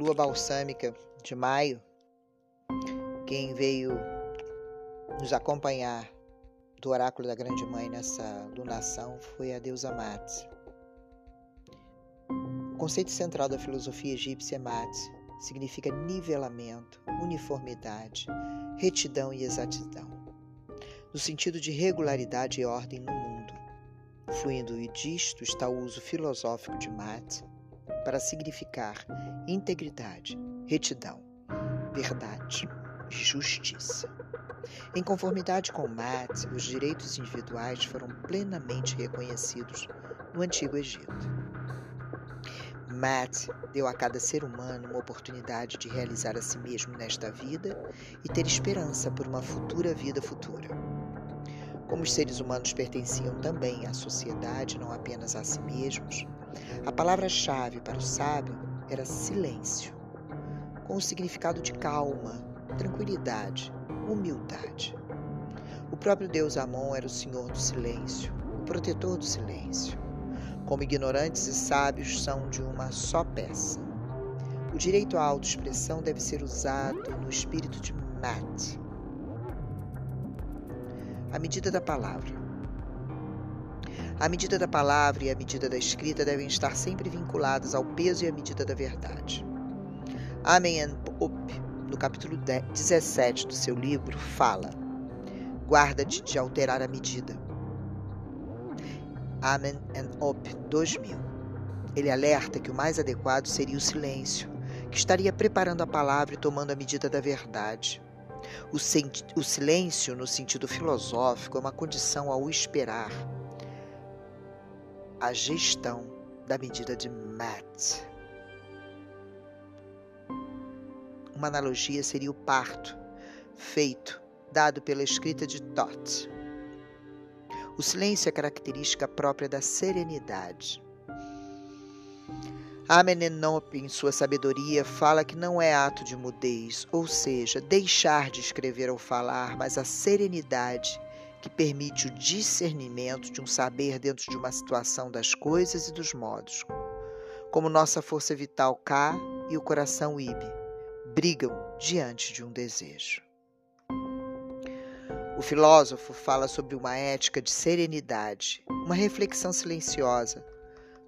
lua balsâmica de maio, quem veio nos acompanhar do oráculo da Grande Mãe nessa lunação foi a deusa Mate. O conceito central da filosofia egípcia é Mate, significa nivelamento, uniformidade, retidão e exatidão, no sentido de regularidade e ordem no mundo. Fluindo disto está o uso filosófico de Mate para significar integridade, retidão, verdade justiça. Em conformidade com Mate, os direitos individuais foram plenamente reconhecidos no Antigo Egito. Matt deu a cada ser humano uma oportunidade de realizar a si mesmo nesta vida e ter esperança por uma futura vida futura. Como os seres humanos pertenciam também à sociedade, não apenas a si mesmos, a palavra-chave para o sábio era silêncio, com o significado de calma, tranquilidade, humildade. O próprio Deus Amon era o Senhor do silêncio, o protetor do silêncio como ignorantes e sábios são de uma só peça. O direito à autoexpressão deve ser usado no espírito de Mat. A medida da palavra. A medida da palavra e a medida da escrita devem estar sempre vinculadas ao peso e à medida da verdade. Amen Up, no capítulo 17 do seu livro, fala: Guarda-te de alterar a medida Amen Op 2000. Ele alerta que o mais adequado seria o silêncio, que estaria preparando a palavra e tomando a medida da verdade. O, o silêncio, no sentido filosófico, é uma condição ao esperar a gestão da medida de Matt. Uma analogia seria o parto, feito, dado pela escrita de Toth. O silêncio é característica própria da serenidade. Amenenop, em sua sabedoria, fala que não é ato de mudez, ou seja, deixar de escrever ou falar, mas a serenidade que permite o discernimento de um saber dentro de uma situação das coisas e dos modos. Como nossa força vital K e o coração Ib brigam diante de um desejo. O filósofo fala sobre uma ética de serenidade, uma reflexão silenciosa,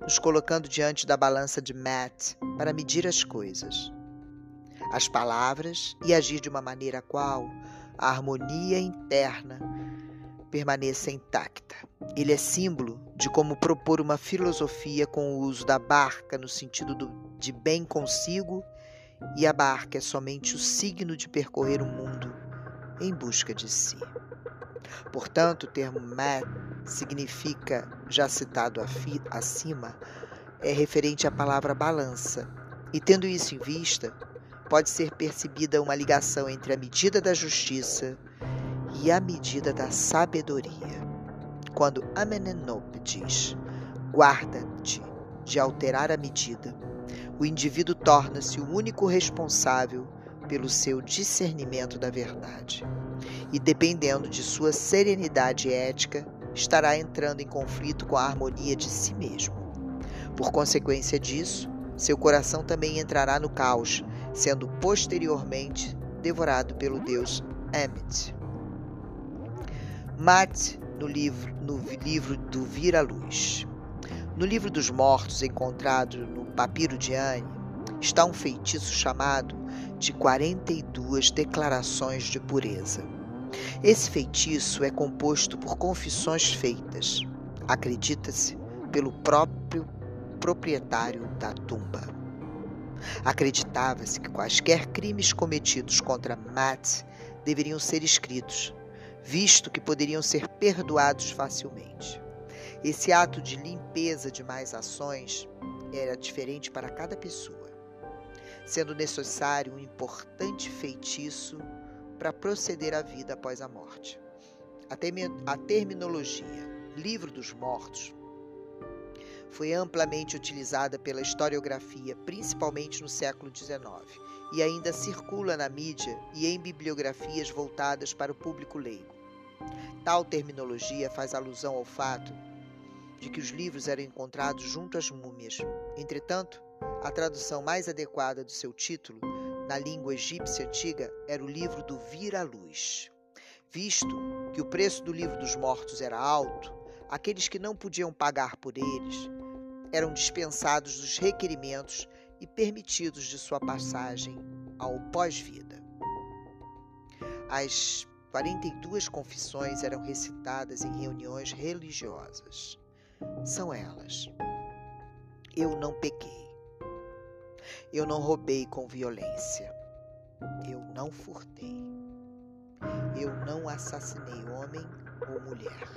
nos colocando diante da balança de Matt para medir as coisas, as palavras e agir de uma maneira qual a harmonia interna permaneça intacta. Ele é símbolo de como propor uma filosofia com o uso da barca no sentido do, de bem consigo, e a barca é somente o signo de percorrer o mundo em busca de si. Portanto, o termo mat significa, já citado acima, é referente à palavra balança. E tendo isso em vista, pode ser percebida uma ligação entre a medida da justiça e a medida da sabedoria. Quando Amenenop diz: guarda-te de alterar a medida, o indivíduo torna-se o único responsável pelo seu discernimento da verdade. E dependendo de sua serenidade ética, estará entrando em conflito com a harmonia de si mesmo. Por consequência disso, seu coração também entrará no caos, sendo posteriormente devorado pelo deus Emmet. Mat no livro, no livro do Vira-Luz. No livro dos mortos, encontrado no papiro de Anne, está um feitiço chamado de 42 declarações de pureza. Esse feitiço é composto por confissões feitas, acredita-se, pelo próprio proprietário da tumba. Acreditava-se que quaisquer crimes cometidos contra Matt deveriam ser escritos, visto que poderiam ser perdoados facilmente. Esse ato de limpeza de mais ações era diferente para cada pessoa sendo necessário um importante feitiço para proceder à vida após a morte. A, a terminologia livro dos mortos foi amplamente utilizada pela historiografia, principalmente no século XIX, e ainda circula na mídia e em bibliografias voltadas para o público leigo. Tal terminologia faz alusão ao fato de que os livros eram encontrados junto às múmias. Entretanto, A tradução mais adequada do seu título, na língua egípcia antiga, era o livro do Vir à Luz. Visto que o preço do livro dos mortos era alto, aqueles que não podiam pagar por eles eram dispensados dos requerimentos e permitidos de sua passagem ao pós-vida. As 42 confissões eram recitadas em reuniões religiosas. São elas: Eu não pequei. Eu não roubei com violência. Eu não furtei. Eu não assassinei homem ou mulher.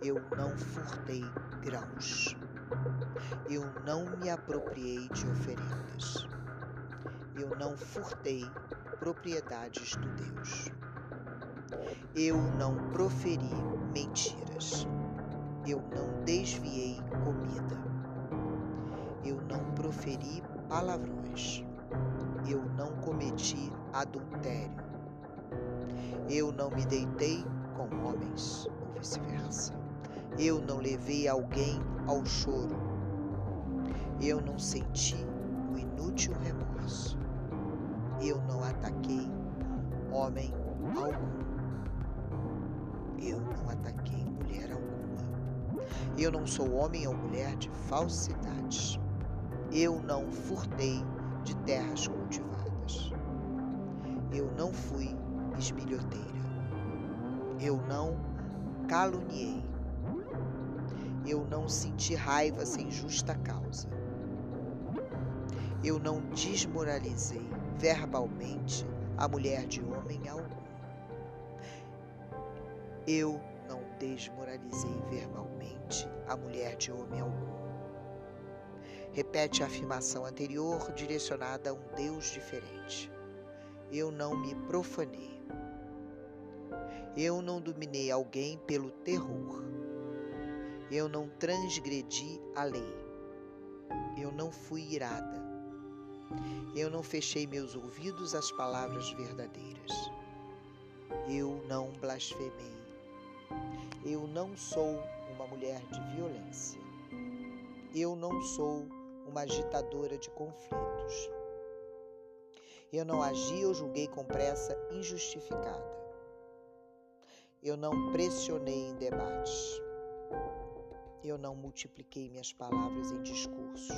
Eu não furtei grãos. Eu não me apropriei de oferendas. Eu não furtei propriedades do Deus. Eu não proferi mentiras. Eu não desviei comida. Eu não proferi palavrões. Eu não cometi adultério. Eu não me deitei com homens, ou vice-versa. Eu não levei alguém ao choro. Eu não senti o inútil remorso. Eu não ataquei homem algum. Eu não ataquei mulher alguma. Eu não sou homem ou mulher de falsidades. Eu não furtei de terras cultivadas. Eu não fui esbilhoteira. Eu não caluniei. Eu não senti raiva sem justa causa. Eu não desmoralizei verbalmente a mulher de homem algum. Eu não desmoralizei verbalmente a mulher de homem algum. Repete a afirmação anterior direcionada a um Deus diferente. Eu não me profanei. Eu não dominei alguém pelo terror. Eu não transgredi a lei. Eu não fui irada. Eu não fechei meus ouvidos às palavras verdadeiras. Eu não blasfemei. Eu não sou uma mulher de violência. Eu não sou uma agitadora de conflitos. Eu não agi ou julguei com pressa injustificada. Eu não pressionei em debates. Eu não multipliquei minhas palavras em discursos.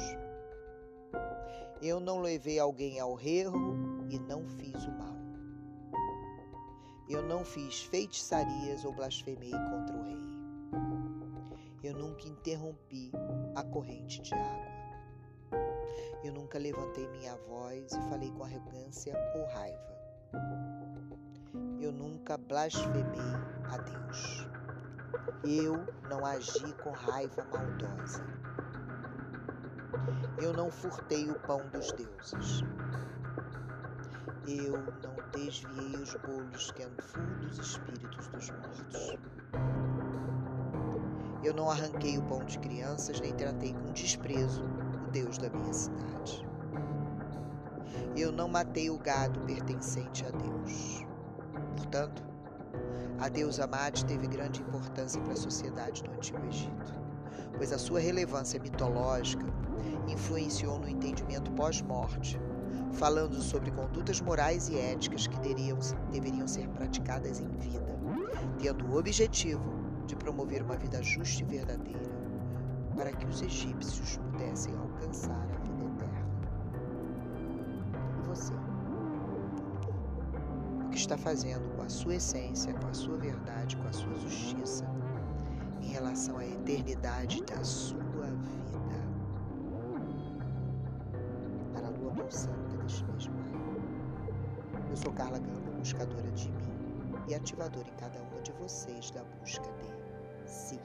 Eu não levei alguém ao erro e não fiz o mal. Eu não fiz feitiçarias ou blasfemei contra o rei. Eu nunca interrompi a corrente de água. Eu nunca levantei minha voz e falei com arrogância ou raiva. Eu nunca blasfemei a Deus. Eu não agi com raiva maldosa. Eu não furtei o pão dos deuses. Eu não desviei os bolos que andam dos espíritos dos mortos. Eu não arranquei o pão de crianças, nem tratei com desprezo o Deus da minha cidade. Eu não matei o gado pertencente a Deus. Portanto, a deusa Mate teve grande importância para a sociedade do Antigo Egito, pois a sua relevância mitológica influenciou no entendimento pós-morte falando sobre condutas morais e éticas que deveriam, deveriam ser praticadas em vida, tendo o objetivo de promover uma vida justa e verdadeira, para que os egípcios pudessem alcançar a vida eterna. E você? Que está fazendo com a sua essência, com a sua verdade, com a sua justiça em relação à eternidade da sua vida? Para a lua pulsante deste mesmo ano. Eu sou Carla Gama, buscadora de mim e ativadora em cada uma de vocês da busca de si.